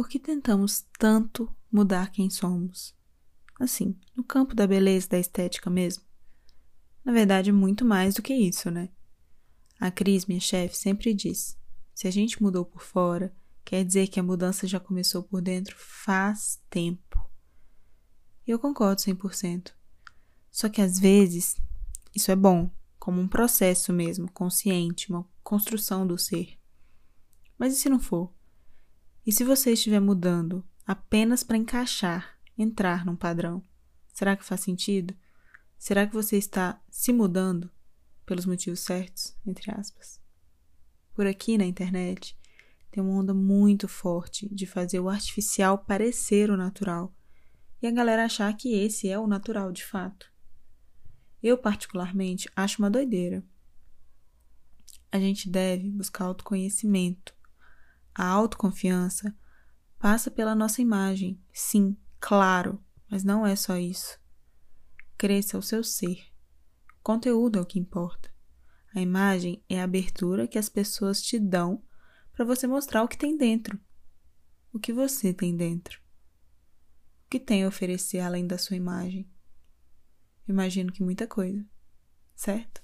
Por que tentamos tanto mudar quem somos? Assim, no campo da beleza e da estética mesmo? Na verdade, muito mais do que isso, né? A Cris, minha chefe, sempre diz: se a gente mudou por fora, quer dizer que a mudança já começou por dentro faz tempo. E eu concordo 100%. Só que às vezes isso é bom, como um processo mesmo, consciente, uma construção do ser. Mas e se não for? E se você estiver mudando apenas para encaixar, entrar num padrão, será que faz sentido? Será que você está se mudando pelos motivos certos, entre aspas? Por aqui na internet tem uma onda muito forte de fazer o artificial parecer o natural e a galera achar que esse é o natural de fato. Eu, particularmente, acho uma doideira. A gente deve buscar autoconhecimento, a autoconfiança passa pela nossa imagem, sim, claro, mas não é só isso. Cresça o seu ser. O conteúdo é o que importa. A imagem é a abertura que as pessoas te dão para você mostrar o que tem dentro. O que você tem dentro. O que tem a oferecer além da sua imagem? Imagino que muita coisa, certo?